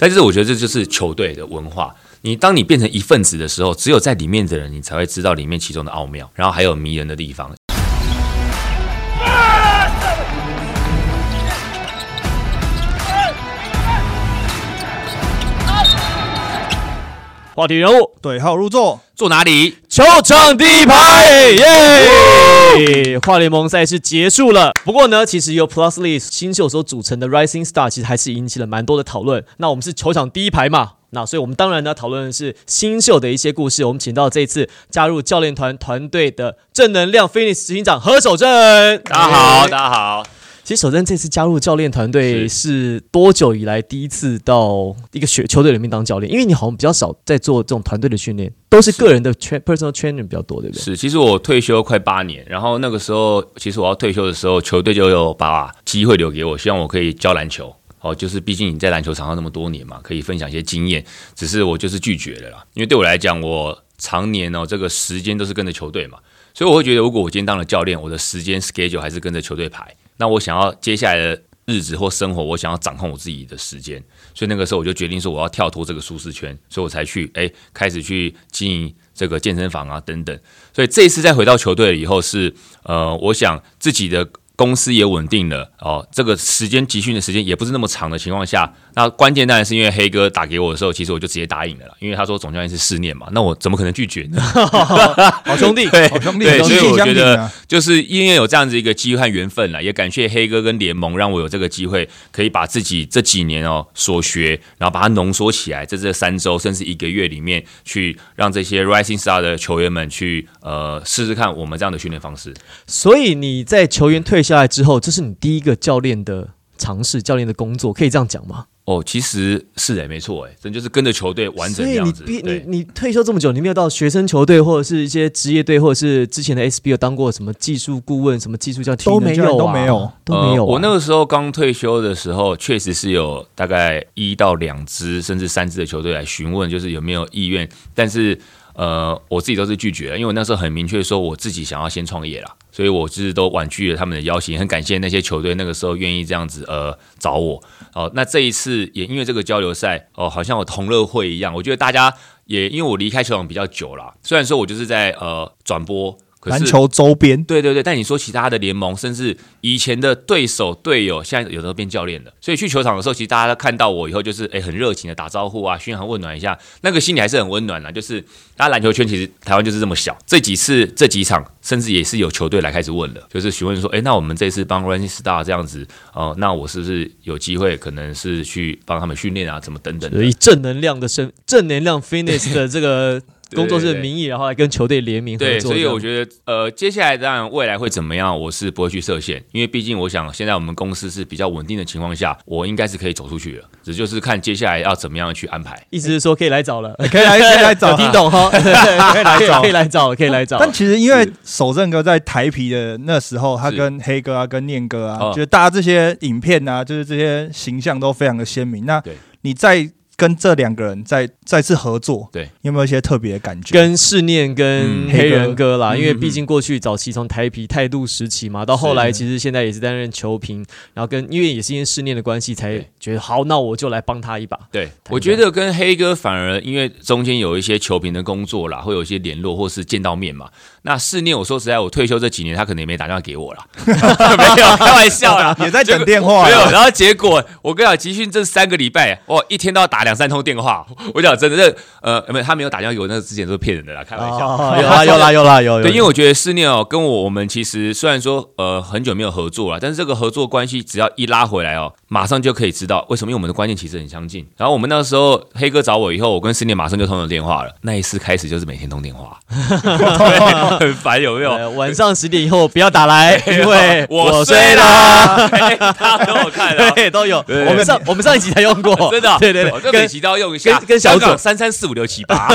但是我觉得这就是球队的文化。你当你变成一份子的时候，只有在里面的人，你才会知道里面其中的奥妙，然后还有迷人的地方。话题人物对号入座，坐哪里？球场第一排，耶！跨联盟赛事结束了，不过呢，其实由 Plus List 新秀所组成的 Rising Star 其实还是引起了蛮多的讨论。那我们是球场第一排嘛，那所以我们当然呢讨论的是新秀的一些故事。我们请到这次加入教练团团队的正能量 Phoenix 执行长何守正，大家好，大家好。其实守正这次加入教练团队是多久以来第一次到一个学球队里面当教练？因为你好像比较少在做这种团队的训练，都是个人的 train personal trainer 比较多，对不对？是，其实我退休快八年，然后那个时候，其实我要退休的时候，球队就有把机会留给我，希望我可以教篮球。哦，就是毕竟你在篮球场上那么多年嘛，可以分享一些经验。只是我就是拒绝了啦，因为对我来讲，我常年哦这个时间都是跟着球队嘛，所以我会觉得，如果我今天当了教练，我的时间 schedule 还是跟着球队排。那我想要接下来的日子或生活，我想要掌控我自己的时间，所以那个时候我就决定说我要跳脱这个舒适圈，所以我才去哎开始去经营这个健身房啊等等。所以这一次再回到球队了以后，是呃，我想自己的。公司也稳定了哦，这个时间集训的时间也不是那么长的情况下，那关键当然是因为黑哥打给我的时候，其实我就直接答应了啦，因为他说总教练是试念嘛，那我怎么可能拒绝呢？好兄弟，好兄弟，对，所以我觉得就是因为有这样子一个机会和缘分啦，也感谢黑哥跟联盟让我有这个机会，可以把自己这几年哦所学，然后把它浓缩起来，在这三周甚至一个月里面，去让这些 Rising Star 的球员们去呃试试看我们这样的训练方式。所以你在球员退下来之后，这是你第一个教练的尝试，教练的工作，可以这样讲吗？哦，其实是哎，没错哎，真就是跟着球队完整这样子。你你你退休这么久，你没有到学生球队或者是一些职业队，或者是之前的 SBO 当过什么技术顾问、什么技术教都没有，都没有，都没有。我那个时候刚退休的时候，确实是有大概一到两支甚至三支的球队来询问，就是有没有意愿，但是。呃，我自己都是拒绝，因为我那时候很明确说我自己想要先创业啦，所以我就是都婉拒了他们的邀请。很感谢那些球队那个时候愿意这样子呃找我。哦，那这一次也因为这个交流赛哦，好像我同乐会一样，我觉得大家也因为我离开球场比较久了，虽然说我就是在呃转播。篮球周边，对对对，但你说其他的联盟，甚至以前的对手队友，现在有的变教练了，所以去球场的时候，其实大家看到我以后，就是哎很热情的打招呼啊，嘘寒问暖一下，那个心里还是很温暖的。就是大家篮球圈其实台湾就是这么小，这几次这几场，甚至也是有球队来开始问了，就是询问说，哎，那我们这次帮 Running Star 这样子，哦，那我是不是有机会，可能是去帮他们训练啊，怎么等等，以正能量的身，正能量 Fitness 的这个。工作室的名义，然后来跟球队联名合作。对，所以我觉得，呃，接下来当然未来会怎么样，我是不会去设限，因为毕竟我想，现在我们公司是比较稳定的情况下，我应该是可以走出去的，只就是看接下来要怎么样去安排。意思是说，可以来找了，可以来，可以来找，听懂哈？可以来找，可以来找，可以来找。但其实，因为守正哥在台皮的那时候，他跟黑哥啊，跟念哥啊，就大家这些影片啊，就是这些形象都非常的鲜明。那你在。跟这两个人再再次合作，对，有没有一些特别的感觉？跟试念跟黑人哥啦，因为毕竟过去早期从台皮态度时期嘛，到后来其实现在也是担任球评，然后跟因为也是因为试念的关系，才觉得好，那我就来帮他一把。对，我觉得跟黑哥反而因为中间有一些球评的工作啦，会有一些联络或是见到面嘛。那试念，我说实在，我退休这几年，他可能也没打电话给我了，没有开玩笑啦，也在等电话，没有。然后结果我跟你讲，集训这三个礼拜，哇，一天都要打两。两三通电话，我讲真的，这呃，没有他没有打电话给我，那之前都是骗人的啦，开玩笑。有啦有啦有啦有。对，因为我觉得思念哦，跟我我们其实虽然说呃很久没有合作了，但是这个合作关系只要一拉回来哦，马上就可以知道为什么，因为我们的观念其实很相近。然后我们那时候黑哥找我以后，我跟思念马上就通了电话了。那一次开始就是每天通电话，很烦有没有？晚上十点以后不要打来，因为我睡了。大家都有看，对，都有。我们上我们上一集才用过，真的，对对对。每集都要用一下，跟小左。三三四五六七八，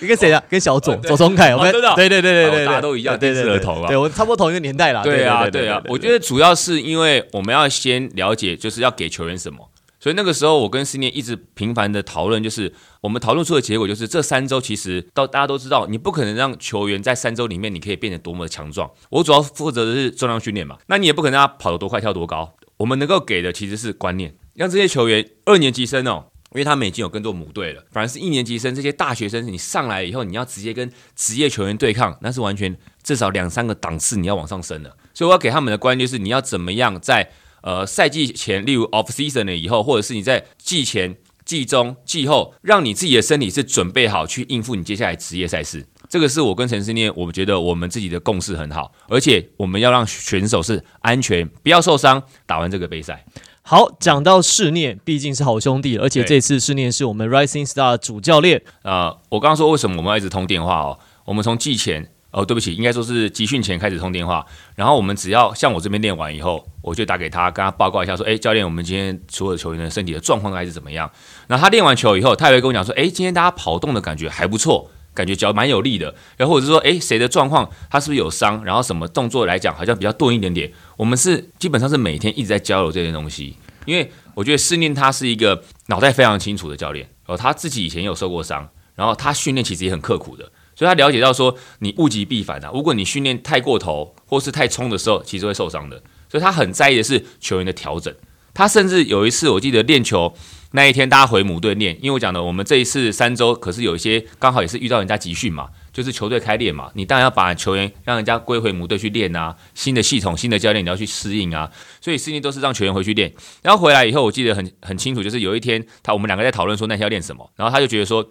你 跟谁啊？跟小左左宗凯，我们对对对对对，大家都一样，电视儿童啊，对我差不多同一个年代啦。对啊对啊，我觉得主要是因为我们要先了解，就是要给球员什么，所以那个时候我跟思念一直频繁的讨论，就是我们讨论出的结果就是这三周其实到大家都知道，你不可能让球员在三周里面你可以变得多么的强壮，我主要负责的是重量训练嘛，那你也不可能让他跑得多快跳多高，我们能够给的其实是观念。让这些球员二年级生哦，因为他们已经有更多母队了。反而是一年级生这些大学生，你上来以后，你要直接跟职业球员对抗，那是完全至少两三个档次你要往上升的。所以我要给他们的观念就是，你要怎么样在呃赛季前，例如 off season 了以后，或者是你在季前、季中、季后，让你自己的身体是准备好去应付你接下来职业赛事。这个是我跟陈思念，我们觉得我们自己的共识很好，而且我们要让选手是安全，不要受伤，打完这个杯赛。好，讲到试念，毕竟是好兄弟，而且这次试念是我们 Rising Star 主教练啊。我刚刚说为什么我们要一直通电话哦？我们从季前哦，对不起，应该说是集训前开始通电话，然后我们只要像我这边练完以后，我就打给他，跟他报告一下说，哎，教练，我们今天所有球员的身体的状况还是怎么样？那他练完球以后，他也会跟我讲说，哎，今天大家跑动的感觉还不错。感觉脚蛮有力的，然后或者是说，哎，谁的状况他是不是有伤？然后什么动作来讲好像比较钝一点点。我们是基本上是每天一直在交流这些东西，因为我觉得试念他是一个脑袋非常清楚的教练，然后，他自己以前有受过伤，然后他训练其实也很刻苦的，所以他了解到说你物极必反啊，如果你训练太过头或是太冲的时候，其实会受伤的，所以他很在意的是球员的调整。他甚至有一次我记得练球。那一天大家回母队练，因为我讲的，我们这一次三周可是有一些刚好也是遇到人家集训嘛，就是球队开练嘛，你当然要把球员让人家归回母队去练啊，新的系统、新的教练你要去适应啊，所以适应都是让球员回去练，然后回来以后我记得很很清楚，就是有一天他我们两个在讨论说那天要练什么，然后他就觉得说，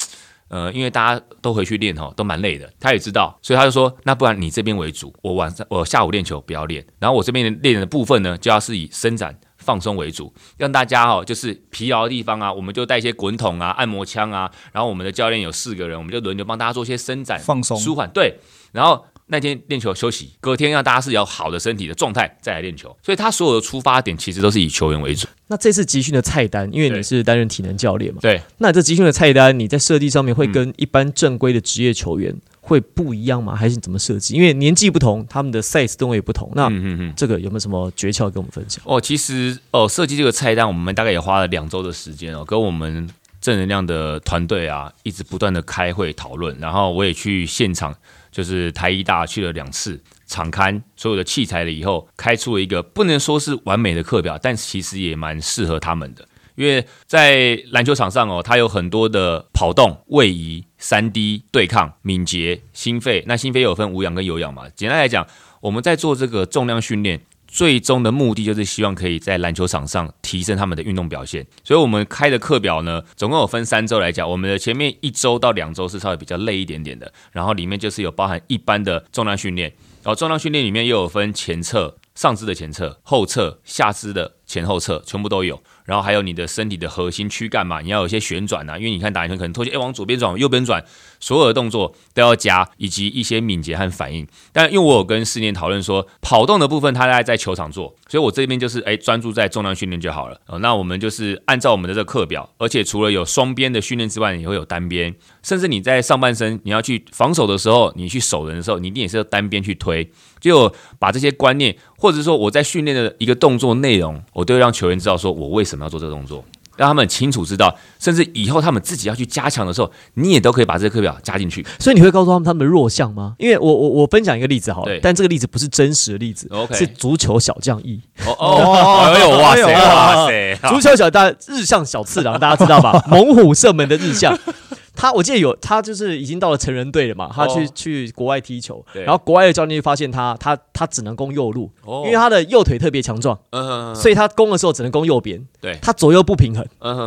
呃，因为大家都回去练哈，都蛮累的，他也知道，所以他就说，那不然你这边为主，我晚上我下午练球不要练，然后我这边练的部分呢，就要是以伸展。放松为主，让大家哦，就是疲劳的地方啊，我们就带一些滚筒啊、按摩枪啊，然后我们的教练有四个人，我们就轮流帮大家做一些伸展、放松、舒缓。对，然后那天练球休息，隔天让大家是有好的身体的状态再来练球。所以他所有的出发点其实都是以球员为主。那这次集训的菜单，因为你是担任体能教练嘛，对，那这集训的菜单你在设计上面会跟一般正规的职业球员。会不一样吗？还是怎么设计？因为年纪不同，他们的 size 吨位也不同。那这个有没有什么诀窍跟我们分享？哦，其实哦，设计这个菜单，我们大概也花了两周的时间哦，跟我们正能量的团队啊，一直不断的开会讨论。然后我也去现场，就是台医大去了两次，场刊所有的器材了以后，开出了一个不能说是完美的课表，但其实也蛮适合他们的。因为在篮球场上哦，它有很多的跑动、位移、三 D 对抗、敏捷、心肺。那心肺有分无氧跟有氧嘛？简单来讲，我们在做这个重量训练，最终的目的就是希望可以在篮球场上提升他们的运动表现。所以，我们开的课表呢，总共有分三周来讲。我们的前面一周到两周是稍微比较累一点点的，然后里面就是有包含一般的重量训练，然后重量训练里面又有分前侧、上肢的前侧、后侧、下肢的前后侧，全部都有。然后还有你的身体的核心躯干嘛，你要有一些旋转呐，因为你看打篮球可能拖鞋，哎，往左边转，往右边转，所有的动作都要加，以及一些敏捷和反应。但因为我有跟四念讨论说，跑动的部分他大概在球场做，所以我这边就是哎专注在重量训练就好了。哦，那我们就是按照我们的这个课表，而且除了有双边的训练之外，也会有单边，甚至你在上半身你要去防守的时候，你去守人的时候，你一定也是要单边去推。就把这些观念，或者说我在训练的一个动作内容，我都会让球员知道，说我为什么要做这个动作，让他们清楚知道，甚至以后他们自己要去加强的时候，你也都可以把这个课表加进去。所以你会告诉他们他们的弱项吗？因为我我我分享一个例子好了，但这个例子不是真实的例子，OK，，是足球小将一。哦哦，哎呦哇塞哇塞，足球小大日向小次郎，大家知道吧？猛虎射门的日向。他我记得有他就是已经到了成人队了嘛，他去去国外踢球，然后国外的教练就发现他他他只能攻右路，因为他的右腿特别强壮，所以他攻的时候只能攻右边，对，他左右不平衡，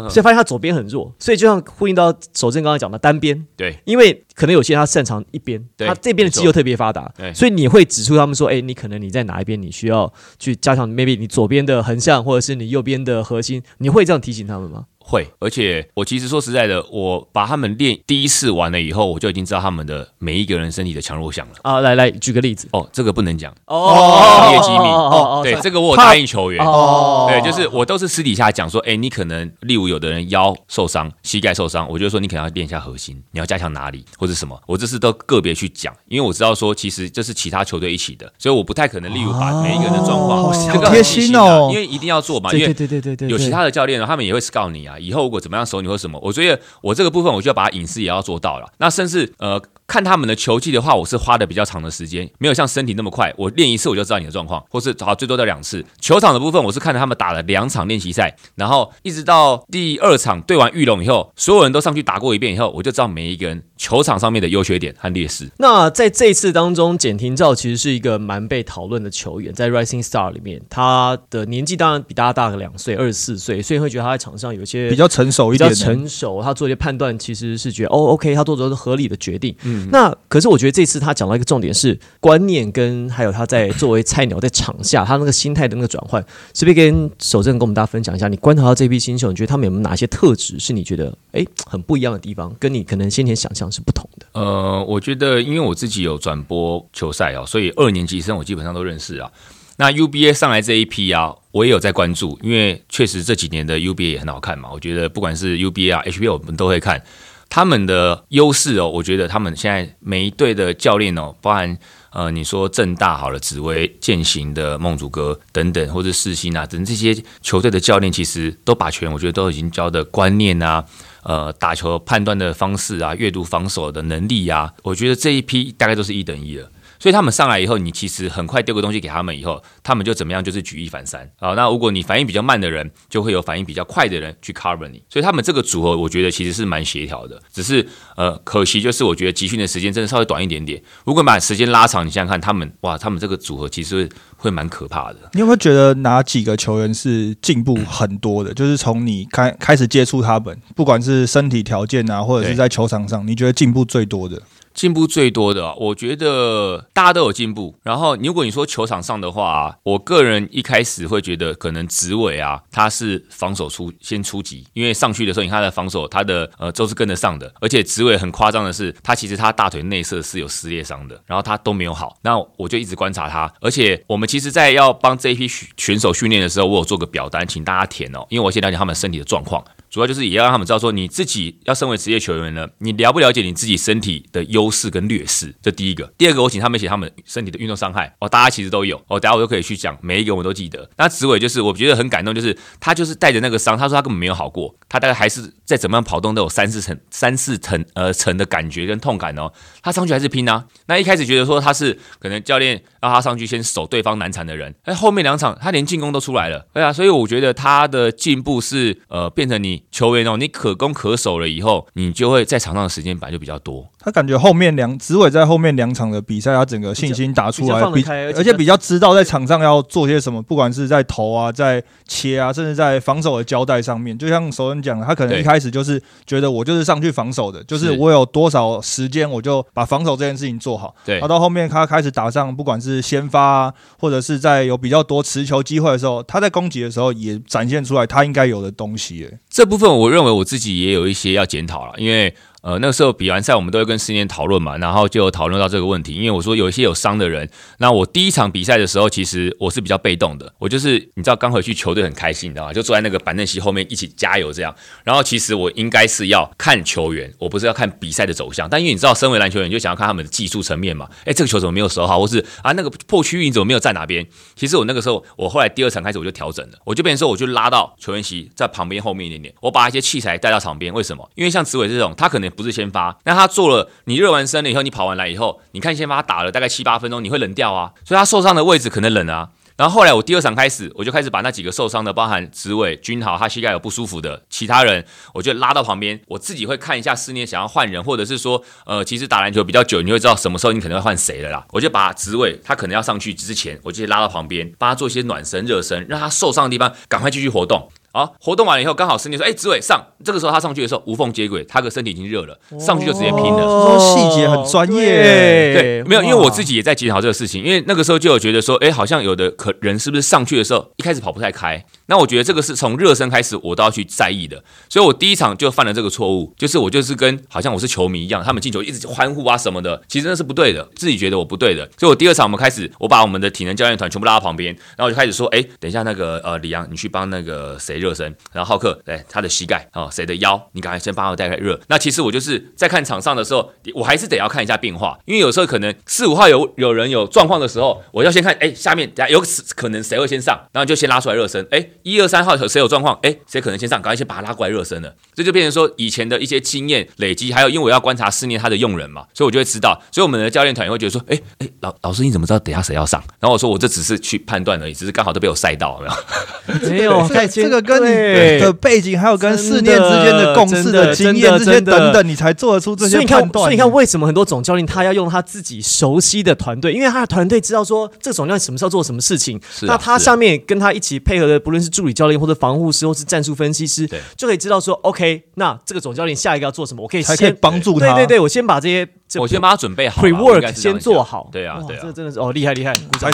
所以发现他左边很弱，所以就像呼应到守正刚刚讲的单边，对，因为可能有些人他擅长一边，他这边的肌肉特别发达，所以你会指出他们说，哎，你可能你在哪一边你需要去加强，maybe 你左边的横向或者是你右边的核心，你会这样提醒他们吗？会，而且我其实说实在的，我把他们练第一次完了以后，我就已经知道他们的每一个人身体的强弱项了。啊，来来举个例子。哦，这个不能讲哦，业机密。哦，对，这个我答应球员。哦，对，就是我都是私底下讲说，哎，你可能例如有的人腰受伤、膝盖受伤，我就说你可能要练一下核心，你要加强哪里或者什么，我这次都个别去讲，因为我知道说其实这是其他球队一起的，所以我不太可能例如把每一个人的状况，好贴心哦，因为一定要做嘛，因为对对对对对，有其他的教练呢，他们也会告诉你啊。以后如果怎么样守你或什么，我觉得我这个部分我就要把隐私也要做到了。那甚至呃。看他们的球技的话，我是花的比较长的时间，没有像身体那么快。我练一次我就知道你的状况，或是好最多到两次。球场的部分，我是看着他们打了两场练习赛，然后一直到第二场对完玉龙以后，所有人都上去打过一遍以后，我就知道每一个人球场上面的优缺点和劣势。那在这次当中，简廷照其实是一个蛮被讨论的球员，在 Rising Star 里面，他的年纪当然比大家大个两岁，二十四岁，所以会觉得他在场上有一些比较成熟一点，比较成熟，他做一些判断其实是觉得哦，OK，他做的是合理的决定。嗯，那可是我。我觉得这次他讲到一个重点是观念，跟还有他在作为菜鸟在场下他那个心态的那个转换，是不是跟守正跟我们大家分享一下？你观察到这批新秀，你觉得他们有没有哪些特质是你觉得哎很不一样的地方，跟你可能先前想象是不同的？呃，我觉得因为我自己有转播球赛哦，所以二年级生我基本上都认识啊。那 UBA 上来这一批啊，我也有在关注，因为确实这几年的 UBA 也很好看嘛。我觉得不管是 UBA 啊 HBA，我们都会看。他们的优势哦，我觉得他们现在每一队的教练哦，包含呃，你说正大好了，紫薇、践行的梦祖哥等等，或者世新啊等这些球队的教练，其实都把球员，我觉得都已经教的观念啊，呃，打球判断的方式啊，阅读防守的能力啊，我觉得这一批大概都是一等一了。所以他们上来以后，你其实很快丢个东西给他们以后，他们就怎么样，就是举一反三啊。那如果你反应比较慢的人，就会有反应比较快的人去 cover 你。所以他们这个组合，我觉得其实是蛮协调的。只是呃，可惜就是我觉得集训的时间真的稍微短一点点。如果把时间拉长，你想想看，他们哇，他们这个组合其实会蛮可怕的。你有没有觉得哪几个球员是进步很多的？就是从你开开始接触他们，不管是身体条件啊，或者是在球场上，你觉得进步最多的？进步最多的，啊我觉得大家都有进步。然后，如果你说球场上的话，我个人一开始会觉得可能紫伟啊，他是防守出先出击，因为上去的时候，你看他的防守，他的呃都是跟得上的。而且紫伟很夸张的是，他其实他大腿内侧是有撕裂伤的，然后他都没有好。那我就一直观察他。而且我们其实，在要帮这一批选手训练的时候，我有做个表单，请大家填哦，因为我先了解他们身体的状况。主要就是也要让他们知道说，你自己要身为职业球员呢，你了不了解你自己身体的优势跟劣势？这第一个。第二个，我请他们写他们身体的运动伤害哦，大家其实都有哦，等下我都可以去讲，每一个我都记得。那紫伟就是我觉得很感动，就是他就是带着那个伤，他说他根本没有好过，他大概还是在怎么样跑动都有三四层、三四层呃层的感觉跟痛感哦，他上去还是拼啊。那一开始觉得说他是可能教练让他上去先守对方难缠的人，哎，后面两场他连进攻都出来了，对啊，所以我觉得他的进步是呃变成你球员哦，你可。攻可守了以后，你就会在场上的时间本来就比较多。他感觉后面两紫伟在后面两场的比赛，他整个信心打出来，比而且比较知道在场上要做些什么，不管是在投啊，在切啊，甚至在防守的交代上面。就像熟人讲的，他可能一开始就是觉得我就是上去防守的，就是我有多少时间我就把防守这件事情做好。对，他到后面他开始打上，不管是先发啊，或者是在有比较多持球机会的时候，他在攻击的时候也展现出来他应该有的东西。这部分我认为我自己也有一些要检讨了，因为。呃，那个时候比完赛，我们都会跟师念讨论嘛，然后就讨论到这个问题。因为我说有一些有伤的人，那我第一场比赛的时候，其实我是比较被动的，我就是你知道刚回去球队很开心，你知道吗？就坐在那个板凳席后面一起加油这样。然后其实我应该是要看球员，我不是要看比赛的走向。但因为你知道，身为篮球员，就想要看他们的技术层面嘛。哎，这个球怎么没有守好，或是啊那个破区域你怎么没有在哪边？其实我那个时候，我后来第二场开始我就调整了，我就变成说我就拉到球员席在旁边后面一点点，我把一些器材带到场边。为什么？因为像紫伟这种，他可能不是先发，那他做了，你热完身了以后，你跑完来以后，你看先把他打了大概七八分钟，你会冷掉啊，所以他受伤的位置可能冷啊。然后后来我第二场开始，我就开始把那几个受伤的，包含紫伟、君豪，他膝盖有不舒服的其他人，我就拉到旁边，我自己会看一下思念想要换人，或者是说，呃，其实打篮球比较久，你会知道什么时候你可能会换谁了啦。我就把紫伟他可能要上去之前，我就拉到旁边，帮他做一些暖身、热身，让他受伤的地方赶快继续活动。好，活动完了以后，刚好身体说：“哎，紫伟上。”这个时候他上去的时候无缝接轨，他的身体已经热了，上去就直接拼了。说细节很专业，对，没有，因为我自己也在检讨这个事情，因为那个时候就有觉得说：“哎，好像有的可人是不是上去的时候一开始跑不太开？”那我觉得这个是从热身开始我都要去在意的，所以我第一场就犯了这个错误，就是我就是跟好像我是球迷一样，他们进球一直欢呼啊什么的，其实那是不对的，自己觉得我不对的。所以我第二场我们开始，我把我们的体能教练团全部拉到旁边，然后我就开始说：“哎，等一下那个呃李阳，你去帮那个谁。”热身，然后浩克哎他的膝盖哦谁的腰，你赶快先帮我带开热。那其实我就是在看场上的时候，我还是得要看一下变化，因为有时候可能四五号有有人有状况的时候，我要先看哎下面下有可能谁会先上，然后就先拉出来热身。哎一二三号谁有状况，哎谁可能先上，赶快先把他拉过来热身了。这就变成说以前的一些经验累积，还有因为我要观察四年他的用人嘛，所以我就会知道。所以我们的教练团也会觉得说，哎哎老老师你怎么知道等下谁要上？然后我说我这只是去判断而已，只是刚好都被我晒到，没有？没有，这个跟你的背景还有跟四年之间的共事的经验这些等等，你才做得出这些判断。所以你看，为什么很多总教练他要用他自己熟悉的团队？因为他的团队知道说这个总教练什么时候做什么事情，那他下面跟他一起配合的，不论是助理教练或者防护师或是战术分析师，就可以知道说，OK，那这个总教练下一个要做什么，我可以先帮助他。对对对，我先把这些。我先把它准备好，pre-work 先做好。对啊，对啊，这真的是哦，厉害厉害，鼓掌！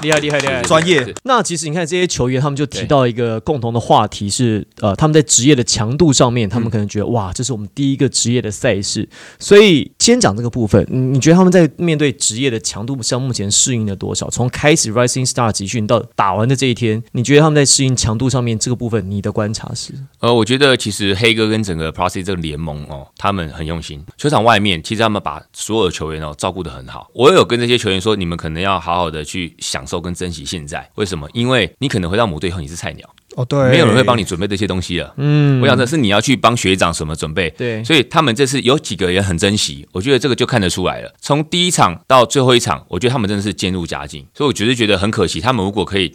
厉害厉害厉害，专业。那其实你看这些球员，他们就提到一个共同的话题是，呃，他们在职业的强度上面，他们可能觉得哇，这是我们第一个职业的赛事。所以先讲这个部分，你觉得他们在面对职业的强度像，目前适应了多少？从开始 Rising Star 集训到打完的这一天，你觉得他们在适应强度上面这个部分，你的观察是？呃，我觉得其实黑哥跟整个 Pro C 这个联盟哦，他们很用心。球场外面，其实他们把所有的球员。哦，照顾得很好。我有跟这些球员说，你们可能要好好的去享受跟珍惜现在。为什么？因为你可能回到母队后，你是菜鸟哦，对，没有人会帮你准备这些东西了。嗯，我想的是你要去帮学长什么准备。对，所以他们这次有几个也很珍惜，我觉得这个就看得出来了。从第一场到最后一场，我觉得他们真的是渐入佳境。所以我觉得觉得很可惜，他们如果可以。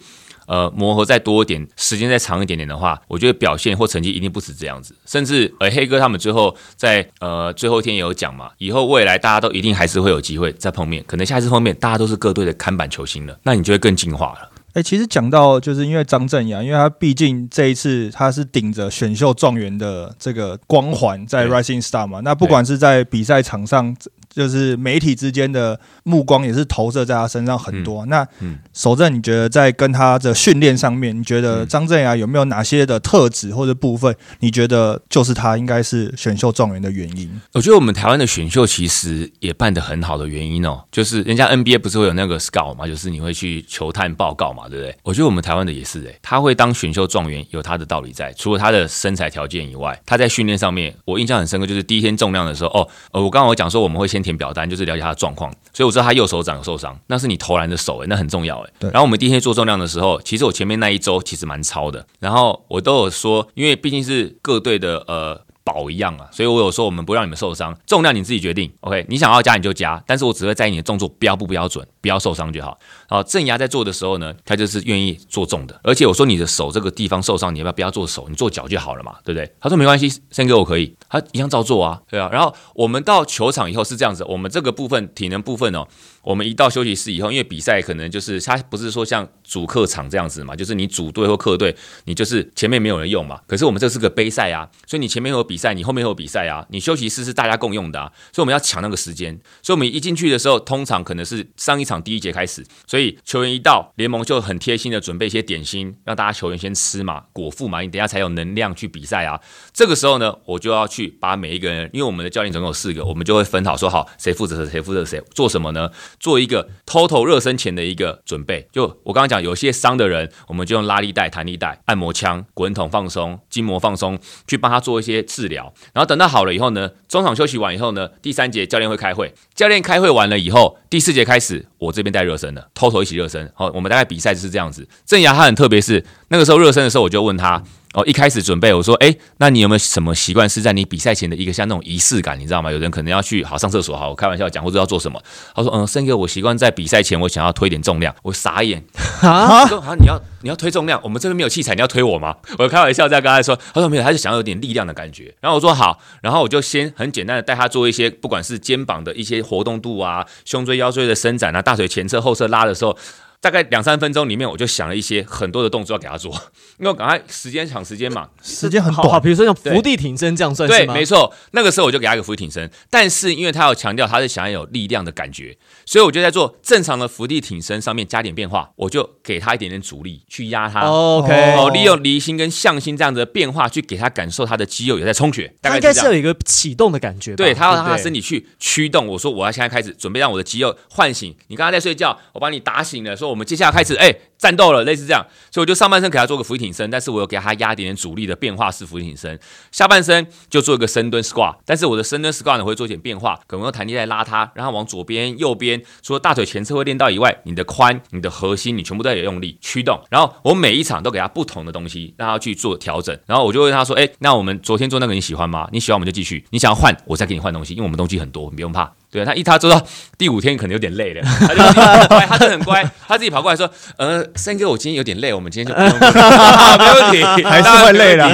呃，磨合再多一点，时间再长一点点的话，我觉得表现或成绩一定不止这样子。甚至，呃，黑哥他们最后在呃最后一天也有讲嘛，以后未来大家都一定还是会有机会再碰面，可能下一次碰面大家都是各队的看板球星了，那你就会更进化了。哎，其实讲到就是因为张振阳，因为他毕竟这一次他是顶着选秀状元的这个光环在 Rising Star 嘛，那不管是在比赛场上。就是媒体之间的目光也是投射在他身上很多。那守正，你觉得在跟他的训练上面，你觉得张振雅有没有哪些的特质或者部分，你觉得就是他应该是选秀状元的原因？我觉得我们台湾的选秀其实也办得很好的原因哦，就是人家 NBA 不是会有那个 scout 嘛，就是你会去球探报告嘛，对不对？我觉得我们台湾的也是诶，他会当选秀状元有他的道理在。除了他的身材条件以外，他在训练上面，我印象很深刻，就是第一天重量的时候，哦，呃，我刚刚我讲说我们会先。填表单就是了解他的状况，所以我知道他右手掌有受伤，那是你投篮的手哎，那很重要哎。然后我们第一天做重量的时候，其实我前面那一周其实蛮超的，然后我都有说，因为毕竟是各队的呃。宝一样啊，所以我有说我们不让你们受伤，重量你自己决定，OK？你想要加你就加，但是我只会在意你的动作标不标准，不要受伤就好。好，正牙在做的时候呢，他就是愿意做重的，而且我说你的手这个地方受伤，你要不要不要做手，你做脚就好了嘛，对不对？他说没关系，先给我可以，他一样照做啊，对啊。然后我们到球场以后是这样子，我们这个部分体能部分哦。我们一到休息室以后，因为比赛可能就是他不是说像主客场这样子嘛，就是你主队或客队，你就是前面没有人用嘛。可是我们这是个杯赛啊，所以你前面有比赛，你后面有比赛啊，你休息室是大家共用的啊，所以我们要抢那个时间。所以我们一进去的时候，通常可能是上一场第一节开始，所以球员一到，联盟就很贴心的准备一些点心，让大家球员先吃嘛，果腹嘛，你等下才有能量去比赛啊。这个时候呢，我就要去把每一个人，因为我们的教练总共有四个，我们就会分好说好谁负责谁负责谁做什么呢？做一个 total 热身前的一个准备，就我刚刚讲，有些伤的人，我们就用拉力带、弹力带、按摩枪、滚筒放松、筋膜放松，去帮他做一些治疗。然后等到好了以后呢，中场休息完以后呢，第三节教练会开会，教练开会完了以后，第四节开始，我这边带热身的偷偷一起热身。好，我们大概比赛就是这样子。郑雅他很特别，是那个时候热身的时候，我就问他。哦，一开始准备，我说，哎，那你有没有什么习惯是在你比赛前的一个像那种仪式感，你知道吗？有人可能要去好上厕所，好，我开玩笑讲，或者要做什么？他说，嗯，森哥，我习惯在比赛前，我想要推点重量。我傻眼，啊，说啊，你要你要推重量，我们这边没有器材，你要推我吗？我开玩笑在跟他说，他说没有，他就想要有点力量的感觉。然后我说好，然后我就先很简单的带他做一些，不管是肩膀的一些活动度啊，胸椎腰椎的伸展啊，大腿前侧后侧拉的时候。大概两三分钟里面，我就想了一些很多的动作要给他做，因为赶快时间抢时间嘛，时间很短。比如说像伏地挺身这样算？对，没错。那个时候我就给他一个伏地挺身，但是因为他要强调他是想要有力量的感觉，所以我就在做正常的伏地挺身上面加点变化，我就给他一点点阻力去压他。OK，哦，利用离心跟向心这样的变化去给他感受他的肌肉也在充血。大概应该是有一个启动的感觉，对他要让他身体去驱动。我说我要现在开始准备让我的肌肉唤醒。你刚刚在睡觉，我把你打醒了，说。我们接下来开始，哎，战斗了，类似这样。所以我就上半身给他做个俯挺身，但是我有给他压点点阻力的变化式俯挺身。下半身就做一个深蹲 squat，但是我的深蹲 squat 呢会做一点变化，可能用弹力带拉它，让它往左边、右边，除了大腿前侧会练到以外，你的髋、你的核心，你全部都有用力驱动。然后我每一场都给他不同的东西，让他去做调整。然后我就问他说：“哎，那我们昨天做那个你喜欢吗？你喜欢我们就继续，你想要换我再给你换东西，因为我们东西很多，你不用怕。”对他一他做到第五天可能有点累了，他就很乖，他就很乖，他自己跑过来说：“呃，三哥，我今天有点累，我们今天就不用，没问题，还是会累的，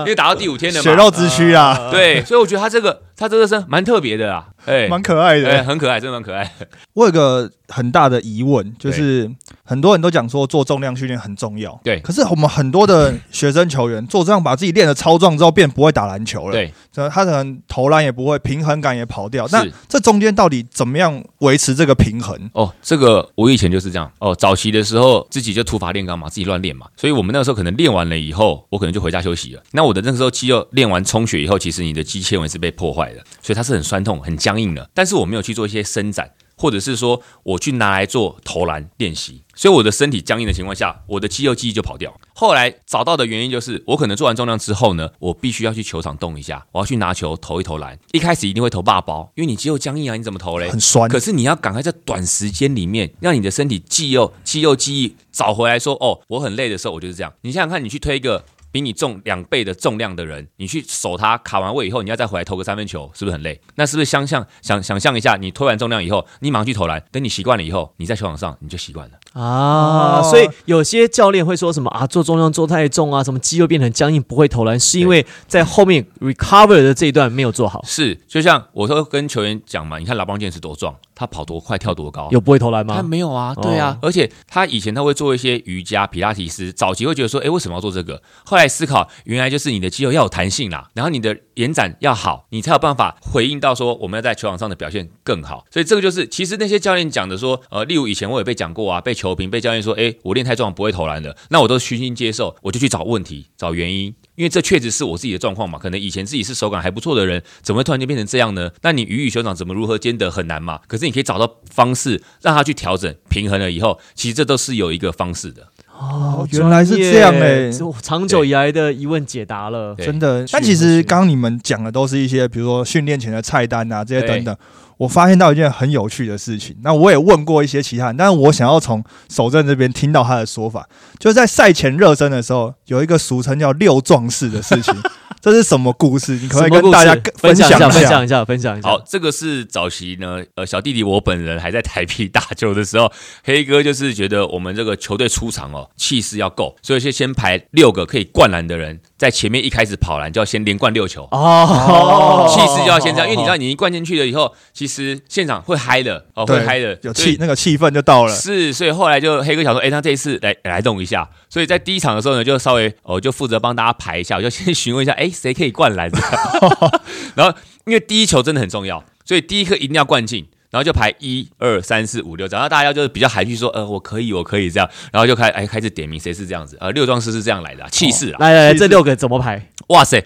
因为打到第五天的血肉之躯啊。”对，所以我觉得他这个他这个是蛮特别的啊。哎，蛮可爱的，很可爱，真的蛮可爱。我有个很大的疑问，就是很多人都讲说做重量训练很重要，对。可是我们很多的学生球员做这样，把自己练得超壮之后，变不会打篮球了，对。他可能投篮也不会，平衡感也跑掉。那这中间到底怎么样维持这个平衡？哦，这个我以前就是这样。哦，早期的时候自己就土法炼钢嘛，自己乱练嘛。所以我们那个时候可能练完了以后，我可能就回家休息了。那我的那个时候肌肉练完充血以后，其实你的肌纤维是被破坏的，所以它是很酸痛、很僵硬的。但是我没有去做一些伸展，或者是说我去拿来做投篮练习，所以我的身体僵硬的情况下，我的肌肉记忆就跑掉。后来找到的原因就是，我可能做完重量之后呢，我必须要去球场动一下，我要去拿球投一投篮。一开始一定会投霸包，因为你肌肉僵硬啊，你怎么投嘞？很酸。可是你要赶快在短时间里面，让你的身体肌肉肌肉记忆找回来，说哦，我很累的时候，我就是这样。你想想看，你去推一个。比你重两倍的重量的人，你去守他卡完位以后，你要再回来投个三分球，是不是很累？那是不是相像想想象一下，你推完重量以后，你马上去投篮，等你习惯了以后，你在球场上你就习惯了啊。所以有些教练会说什么啊，做重量做太重啊，什么肌肉变成僵硬不会投篮，是因为在后面 recover 的这一段没有做好。是，就像我都跟球员讲嘛，你看拉邦健是多壮。他跑多快，跳多高，有不会投篮吗？他没有啊，对啊，而且他以前他会做一些瑜伽、皮拉提斯，早期会觉得说，哎，为什么要做这个？后来思考，原来就是你的肌肉要有弹性啦，然后你的延展要好，你才有办法回应到说，我们要在球场上的表现更好。所以这个就是，其实那些教练讲的说，呃，例如以前我也被讲过啊，被球评、被教练说，哎，我练太重不会投篮的，那我都虚心接受，我就去找问题、找原因。因为这确实是我自己的状况嘛，可能以前自己是手感还不错的人，怎么会突然间变成这样呢？那你鱼与熊掌怎么如何兼得很难嘛？可是你可以找到方式让他去调整平衡了以后，其实这都是有一个方式的。哦，原来是这样哎，长久以来的疑问解答了，真的。但其实刚刚你们讲的都是一些，比如说训练前的菜单啊，这些等等。我发现到一件很有趣的事情，那我也问过一些其他人，但是我想要从守正这边听到他的说法，就是在赛前热身的时候，有一个俗称叫六壮士的事情。这是什么故事？你可以跟大家分享一下，分享一下，分享一下。好，这个是早期呢，呃，小弟弟我本人还在台皮打球的时候，黑哥就是觉得我们这个球队出场哦，气势要够，所以先先排六个可以灌篮的人在前面，一开始跑篮就要先连灌六球哦，气势就要先这样，因为你知道你一灌进去了以后，其实现场会嗨的哦，会嗨的，有气那个气氛就到了。是，所以后来就黑哥想说，哎，那这一次来来动一下，所以在第一场的时候呢，就稍微哦，就负责帮大家排一下，我就先询问一下，哎。谁可以灌篮？然后因为第一球真的很重要，所以第一颗一定要灌进。然后就排一二三四五六，然后大家就是比较含蓄说，呃，我可以，我可以这样。然后就开哎开始点名谁是这样子，呃，六壮士是这样来的，气势啊！来来来，这六个怎么排？哇塞，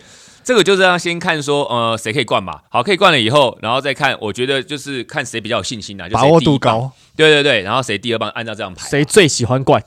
这个就是要先看说，呃，谁可以灌吧。好，可以灌了以后，然后再看，我觉得就是看谁比较有信心啊，把握度高。对对对，然后谁第二棒，按照这样排。谁最喜欢灌？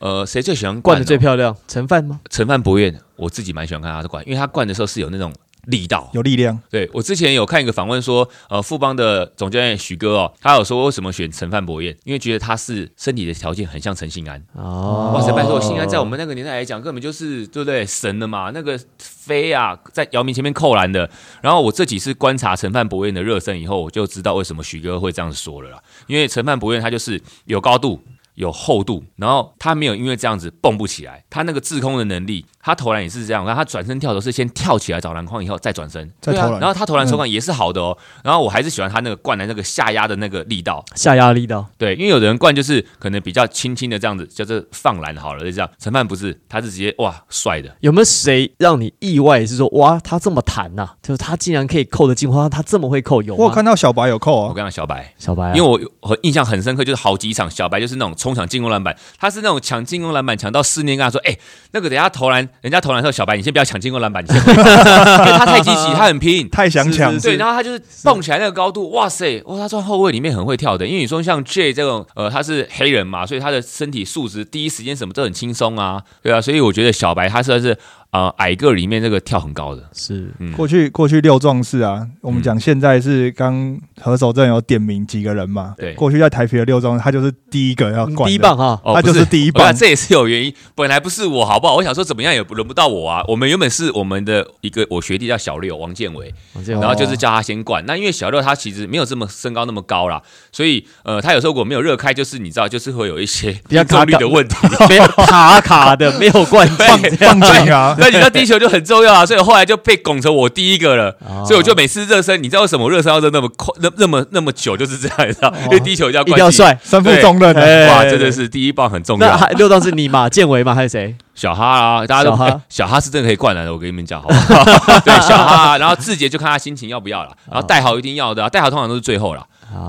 呃，谁最喜欢灌的最漂亮？陈范吗？陈范不愿，我自己蛮喜欢看他的灌，因为他灌的时候是有那种力道，有力量。对我之前有看一个访问说，呃，富邦的总教练许哥哦，他有说为什么选陈范博彦，因为觉得他是身体的条件很像陈信安。哦，哇塞，拜托，信安在我们那个年代来讲，根本就是对不对神的嘛，那个飞啊，在姚明前面扣篮的。然后我这几次观察陈范博彦的热身以后，我就知道为什么许哥会这样说了啦，因为陈范博彦他就是有高度。有厚度，然后他没有因为这样子蹦不起来，他那个制空的能力，他投篮也是这样，然后他转身跳投是先跳起来找篮筐，以后再转身再投篮，然后他投篮手感也是好的哦，然后我还是喜欢他那个灌篮那个下压的那个力道，下压力道，对，因为有的人灌就是可能比较轻轻的这样子，就是放篮好了，就这样。陈范不是，他是直接哇帅的。有没有谁让你意外是说哇他这么弹呐？就是他竟然可以扣得进，花，他这么会扣有？我看到小白有扣啊，我看到小白，小白，因为我我印象很深刻，就是好几场小白就是那种冲。抢进攻篮板，他是那种抢进攻篮板抢到四年跟他说，哎，那个等下投篮，人家投篮的时候，小白你先不要抢进攻篮板，你先，因 为他太积极，他很拼，太想抢，对，然后他就是蹦起来那个高度，哇塞，哇，他算后卫里面很会跳的，因为你说像 J 这种，呃，他是黑人嘛，所以他的身体素质第一时间什么都很轻松啊，对啊，所以我觉得小白他算是。啊，矮个里面那个跳很高的，是。过去过去六壮士啊，我们讲现在是刚何守正有点名几个人嘛？对，过去在台北的六壮，他就是第一个要第一棒哈，他就是第一棒，这也是有原因。本来不是我好不好？我想说怎么样也轮不到我啊。我们原本是我们的一个我学弟叫小六王建伟，然后就是叫他先灌。那因为小六他其实没有这么身高那么高啦，所以呃，他有时候如果没有热开，就是你知道，就是会有一些比较卡率的问题，没有卡卡的，没有灌 放放进啊。那你知道第一球就很。重要啊，所以后来就被拱成我第一个了，所以我就每次热身，你知道为什么热身要热那么快、那那么那么久，就是这样，你知道？因为第一球要一定要帅，身负重任，哇，真的是第一棒很重要。那六棒是你嘛？建伟嘛？还是谁？小哈啊，大家都小哈是真的可以灌篮的，我跟你们讲，好不好？对，小哈，然后志杰就看他心情要不要了，然后戴豪一定要的，戴豪通常都是最后了，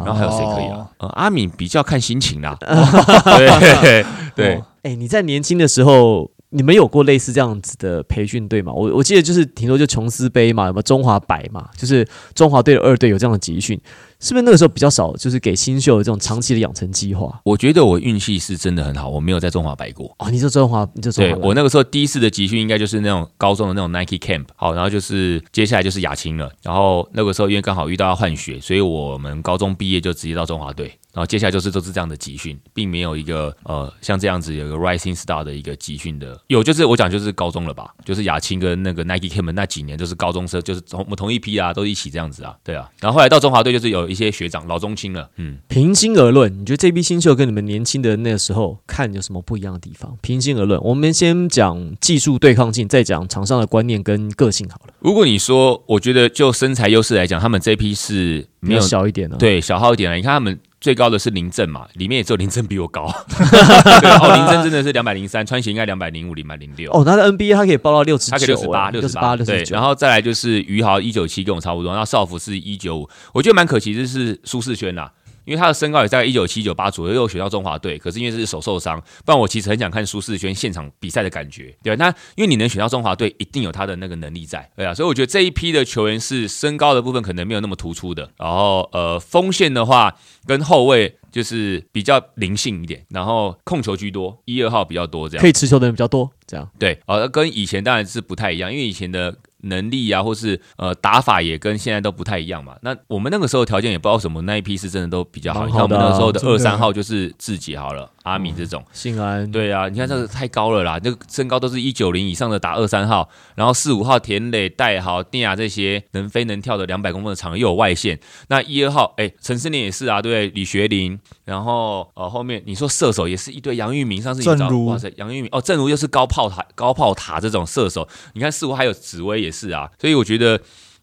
然后还有谁可以啊？呃，阿敏比较看心情啦，对对，哎，你在年轻的时候。你们有过类似这样子的培训队吗？我我记得就是挺多，就琼斯杯嘛，有没有中华白嘛？就是中华队的二队有这样的集训。是不是那个时候比较少，就是给新秀的这种长期的养成计划？我觉得我运气是真的很好，我没有在中华白过。哦，你说中华，你就对我那个时候第一次的集训应该就是那种高中的那种 Nike Camp，好，然后就是接下来就是亚青了。然后那个时候因为刚好遇到要换血，所以我们高中毕业就直接到中华队。然后接下来就是都是这样的集训，并没有一个呃像这样子有一个 Rising Star 的一个集训的。有就是我讲就是高中了吧，就是亚青跟那个 Nike Camp 那几年就是高中生，就是同我们同一批啊，都一起这样子啊，对啊。然后后来到中华队就是有一些学长老中。青了，嗯，平心而论，你觉得这批新秀跟你们年轻的那个时候看有什么不一样的地方？平心而论，我们先讲技术对抗性，再讲场上的观念跟个性好了。如果你说，我觉得就身材优势来讲，他们这批是没有小一点的，对，小号一点了。你看他们。最高的是林正嘛，里面也只有林正比我高。哦，林正真的是两百零三，穿鞋应该两百零五、两百零六。哦，他的 NBA 他可以报到六十，他可以六十八、六十八、六十九。然后再来就是于豪一九七，跟我差不多。然后少福是一九五，我觉得蛮可惜，就是舒适圈呐。因为他的身高也在一九七九八左右，又选到中华队，可是因为是手受伤，不然我其实很想看舒适圈现场比赛的感觉，对吧？那因为你能选到中华队，一定有他的那个能力在，对啊，所以我觉得这一批的球员是身高的部分可能没有那么突出的，然后呃，锋线的话跟后卫就是比较灵性一点，然后控球居多，一二号比较多，这样可以持球的人比较多，这样对，呃，跟以前当然是不太一样，因为以前的。能力啊，或是呃打法也跟现在都不太一样嘛。那我们那个时候条件也不知道什么，那一批是真的都比较好。你看我们那时候的二三号就是自己好了。阿米这种，信安。对啊，你看这个太高了啦，那个身高都是一九零以上的打二三号，然后四五号田磊、戴豪、丁雅这些能飞能跳的两百公分的长又有外线，那一二号哎，陈思念也是啊，对李学林，然后呃后面你说射手也是一堆杨玉明，上次你哇塞，杨玉明哦，正如又是高炮塔高炮塔这种射手，你看四五还有紫薇也是啊，所以我觉得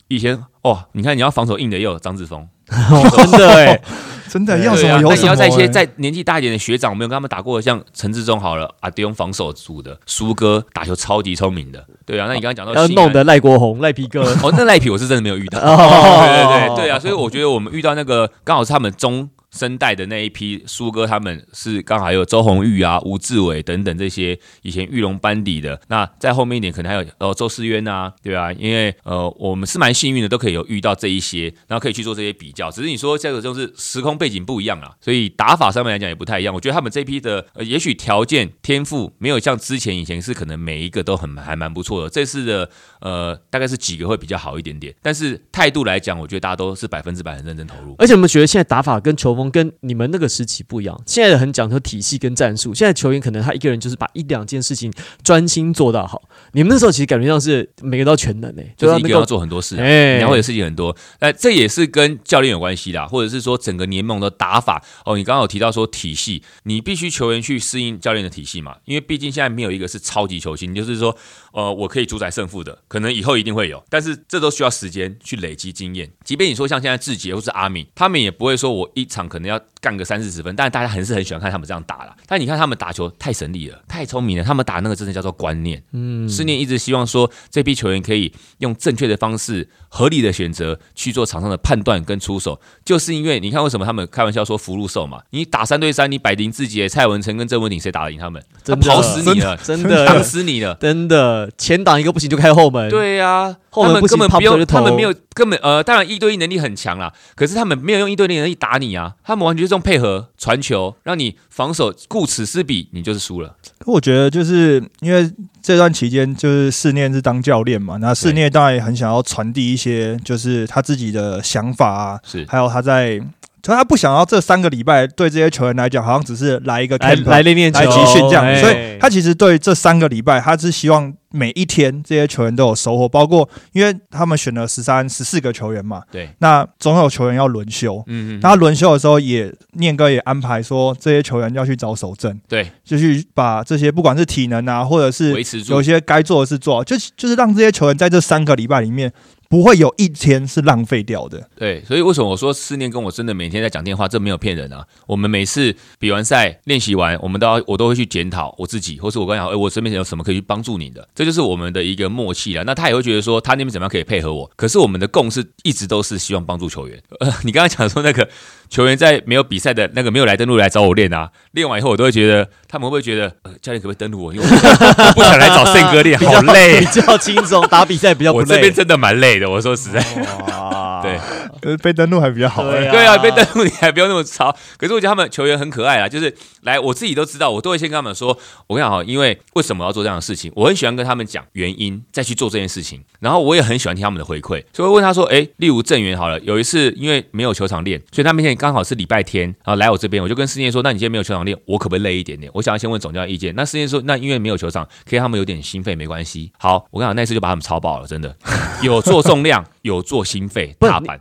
以前哦，你看你要防守硬的也有张志峰。真的哎，真的要什么有什么。你要在一些在年纪大一点的学长，我没有跟他们打过，像陈志忠好了，阿迪用防守组的，苏哥打球超级聪明的，对啊。那你刚刚讲到要弄的赖国宏、赖皮哥，哦，那赖皮我是真的没有遇到。对对对对啊，所以我觉得我们遇到那个刚好是他们中。声带的那一批苏哥，他们是刚好有周鸿祎啊、吴志伟等等这些以前玉龙班底的。那在后面一点，可能还有呃周思渊啊，对啊，因为呃我们是蛮幸运的，都可以有遇到这一些，然后可以去做这些比较。只是你说这个就是时空背景不一样啊，所以打法上面来讲也不太一样。我觉得他们这批的呃，也许条件天赋没有像之前以前是可能每一个都很还蛮不错的。这次的呃大概是几个会比较好一点点，但是态度来讲，我觉得大家都是百分之百很认真投入。而且我们觉得现在打法跟球风。跟你们那个时期不一样，现在的很讲究体系跟战术。现在球员可能他一个人就是把一两件事情专心做到好。你们那时候其实感觉上是每个都全能诶，就是一个要做很多事，你要会的事情很多。那这也是跟教练有关系啦，或者是说整个联盟的打法哦。你刚刚有提到说体系，你必须球员去适应教练的体系嘛，因为毕竟现在没有一个是超级球星，就是说呃我可以主宰胜负的，可能以后一定会有，但是这都需要时间去累积经验。即便你说像现在志杰或是阿敏，他们也不会说我一场可。可能要干个三四十分，但是大家还是很喜欢看他们这样打了。但你看他们打球太神力了，太聪明了，他们打那个真的叫做观念。嗯，思念一直希望说这批球员可以用正确的方式、合理的选择去做场上的判断跟出手，就是因为你看为什么他们开玩笑说福禄寿嘛？你打三对三，你百灵自己、蔡文成跟郑文鼎谁打得赢他们？他跑死你了，真的挡死你了，真的前挡一个不行就开后门。对呀，后门根本不用，他们没有根本呃，当然一对一能力很强啦，可是他们没有用一对一能力打你啊，他们完全是用配合传球，让你防守顾此失彼，你就是输了。我觉得就是因为这段期间就是四念是当教练嘛，那四念当然也很想要传递一些就是他自己的想法啊，是还有他在。所以他不想要这三个礼拜对这些球员来讲，好像只是来一个来来练练来集训这样。所以他其实对这三个礼拜，他是希望每一天这些球员都有收获。包括因为他们选了十三、十四个球员嘛，对，那总有球员要轮休。嗯嗯。那轮休的时候，也念哥也安排说，这些球员要去找守正，对，就去把这些不管是体能啊，或者是有些该做的事做，就就是让这些球员在这三个礼拜里面。不会有一天是浪费掉的。对，所以为什么我说思念跟我真的每天在讲电话，这没有骗人啊。我们每次比完赛、练习完，我们都要我都会去检讨我自己，或是我跟他讲，哎，我身边有什么可以去帮助你的，这就是我们的一个默契了。那他也会觉得说，他那边怎么样可以配合我。可是我们的共识一直都是希望帮助球员。呃，你刚刚讲说那个球员在没有比赛的那个没有来登录来找我练啊，练完以后我都会觉得，他们会不会觉得，呃，教练可不可以登录我？因为我不想来找胜哥练，好累，比较轻松，打比赛比较不累。我这边真的蛮累我说实在。对，呃，被登录还比较好。对啊，被登录你还不用那么吵。可是我觉得他们球员很可爱啊，就是来，我自己都知道，我都会先跟他们说，我跟你讲哈，因为为什么要做这样的事情，我很喜欢跟他们讲原因，再去做这件事情。然后我也很喜欢听他们的回馈，所以问他说，哎，例如郑源好了，有一次因为没有球场练，所以他明天刚好是礼拜天，然后来我这边，我就跟思念说，那你今天没有球场练，我可不可以累一点点？我想要先问总教练意见。那思念说，那因为没有球场，可以他们有点心肺没关系。好，我跟你讲，那次就把他们超爆了，真的有做重量，有做心肺。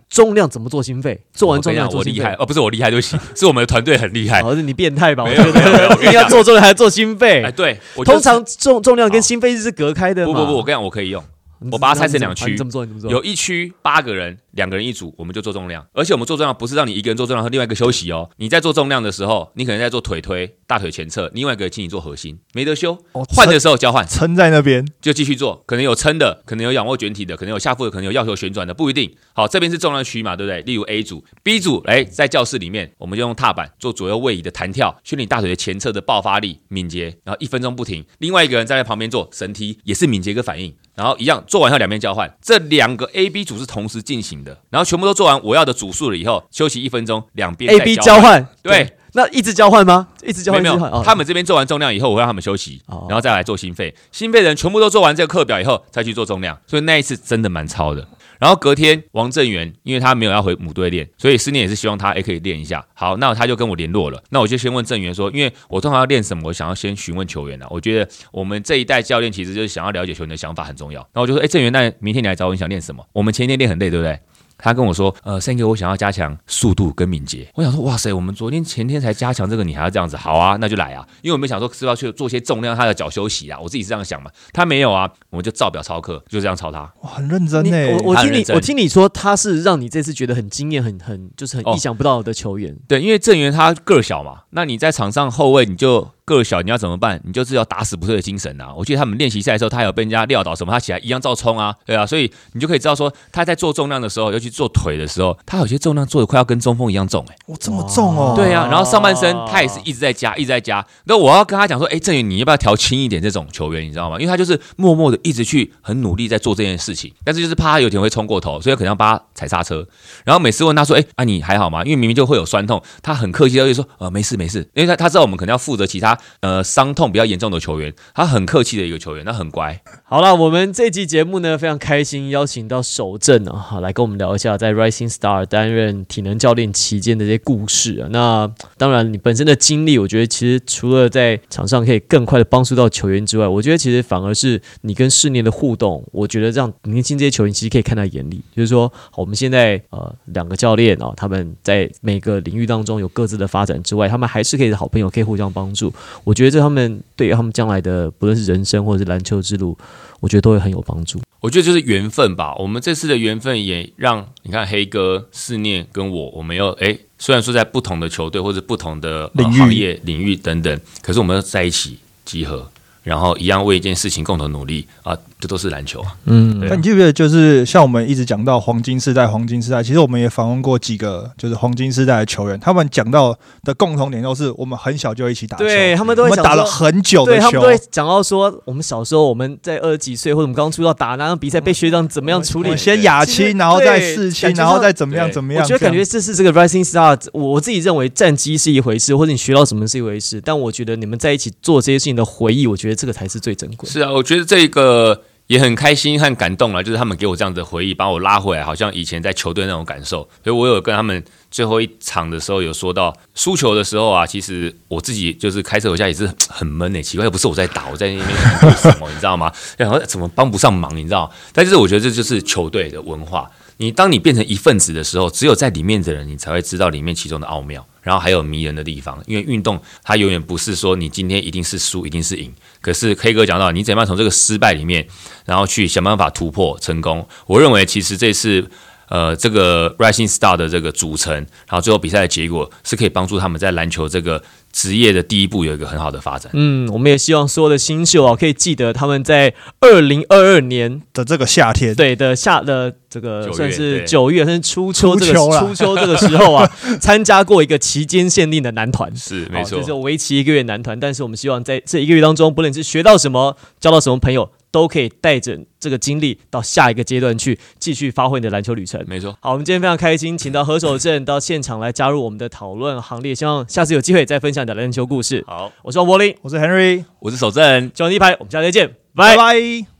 重量怎么做心肺？做完重量我厉害哦，不是我厉害对不起，是我们的团队很厉害。哦，是你变态吧？没有没有没有，一定要做重量还是做心肺？哎，对，通常重重量跟心肺是隔开的。不不不，我跟你讲，我可以用。我把它拆成两区，怎么做？怎么做？有一区八个人，两个人一组，我们就做重量。而且我们做重量不是让你一个人做重量和另外一个休息哦。你在做重量的时候，你可能在做腿推、大腿前侧，另外一个请你做核心，没得休。换的时候交换，撑在那边就继续做。可能有撑的，可能有仰卧卷体的，可能有下腹的，可能有要求旋转的，不一定。好，这边是重量区嘛，对不对？例如 A 组、B 组，哎，在教室里面，我们就用踏板做左右位移的弹跳，训练大腿的前侧的爆发力、敏捷，然后一分钟不停。另外一个人站在旁边做绳梯，也是敏捷跟反应。然后一样做完后两边交换，这两个 A B 组是同时进行的，然后全部都做完我要的组数了以后，休息一分钟，两边 A B 交换，对，那一直交换吗？一直交换没有？他们这边做完重量以后，我让他们休息，然后再来做心肺，心肺人全部都做完这个课表以后，再去做重量，所以那一次真的蛮超的。然后隔天，王正元因为他没有要回母队练，所以思念也是希望他也可以练一下。好，那他就跟我联络了。那我就先问正元说，因为我通常要练什么，我想要先询问球员啊。我觉得我们这一代教练其实就是想要了解球员的想法很重要。那我就说，哎，正元，那明天你来找我，你想练什么？我们前一天练很累，对不对？他跟我说：“呃，三哥，我想要加强速度跟敏捷。”我想说：“哇塞，我们昨天前天才加强这个，你还要这样子？好啊，那就来啊！因为我们想说是要去做些重量，他的脚休息啊。我自己是这样想嘛。他没有啊，我们就照表操课，就这样操他。哇，很认真呢。我我听你，我听你说他是让你这次觉得很惊艳，很很就是很意想不到的球员。对，因为郑源他个小嘛，那你在场上后卫你就。个小你要怎么办？你就是要打死不退的精神呐！我记得他们练习赛的时候，他有被人家撂倒什么，他起来一样照冲啊，对啊，所以你就可以知道说他在做重量的时候，尤其做腿的时候，他有些重量做的快要跟中锋一样重哎，哇，这么重哦！对啊，然后上半身他也是一直在加，一直在加。那我要跟他讲说，哎，郑宇，你要不要调轻一点？这种球员你知道吗？因为他就是默默的一直去很努力在做这件事情，但是就是怕他有一天会冲过头，所以可能要帮他踩刹车。然后每次问他说，哎，啊你还好吗？因为明明就会有酸痛，他很客气的就说，呃，没事没事，因为他他知道我们可能要负责其他呃伤。痛比较严重的球员，他很客气的一个球员，他很乖。好了，我们这期节目呢非常开心，邀请到守正啊，好来跟我们聊一下在 Rising Star 担任体能教练期间的这些故事啊。那当然，你本身的经历，我觉得其实除了在场上可以更快的帮助到球员之外，我觉得其实反而是你跟世年的互动，我觉得让年轻这些球员其实可以看在眼里。就是说，我们现在呃两个教练啊，他们在每个领域当中有各自的发展之外，他们还是可以是好朋友，可以互相帮助。我觉得这他们。对于他们将来的不论是人生或者是篮球之路，我觉得都会很有帮助。我觉得就是缘分吧。我们这次的缘分也让你看黑哥、思念跟我，我们要哎虽然说在不同的球队或者不同的行业领域等等，可是我们要在一起集合。然后一样为一件事情共同努力啊，这都是篮球啊。嗯，那你记不记得，就是像我们一直讲到黄金时代，黄金时代，其实我们也访问过几个就是黄金时代的球员，他们讲到的共同点都是我们很小就一起打球，对他们都会打了很久的球，他们都会讲到说，我们小时候我们在二十几岁或者我们刚出道打那场比赛，被学长怎么样处理，先亚青，然后再四青，然后再怎么样怎么样。我觉得感觉这是这个 Rising Star，我自己认为战绩是一回事，或者你学到什么是一回事，但我觉得你们在一起做这些事情的回忆，我觉得这个才是最珍贵。是啊，我觉得这个也很开心和感动了，就是他们给我这样的回忆，把我拉回来，好像以前在球队那种感受。所以我有跟他们最后一场的时候有说到，输球的时候啊，其实我自己就是开车回家也是很闷诶，奇怪，又不是我在打，我在那边什么？你知道吗？然后怎么帮不上忙？你知道？但是我觉得这就是球队的文化。你当你变成一份子的时候，只有在里面的人，你才会知道里面其中的奥妙，然后还有迷人的地方。因为运动它永远不是说你今天一定是输，一定是赢。可是 K 哥讲到，你怎么样从这个失败里面，然后去想办法突破成功？我认为其实这次呃这个 Rising Star 的这个组成，然后最后比赛的结果，是可以帮助他们在篮球这个。职业的第一步有一个很好的发展。嗯，我们也希望所有的新秀啊，可以记得他们在二零二二年的这个夏天，对的夏的这个算是九月，甚至初秋这个初秋这个时候啊，参加过一个期间限定的男团，是没错，就是为期一个月男团。但是我们希望在这一个月当中，不论是学到什么，交到什么朋友。都可以带着这个经历到下一个阶段去继续发挥你的篮球旅程。没错，好，我们今天非常开心，请到何守正到现场来加入我们的讨论行列。希望下次有机会再分享你的篮球故事。好，我是王柏林，我是 Henry，我是守正，九一排，我们下次再见，拜拜。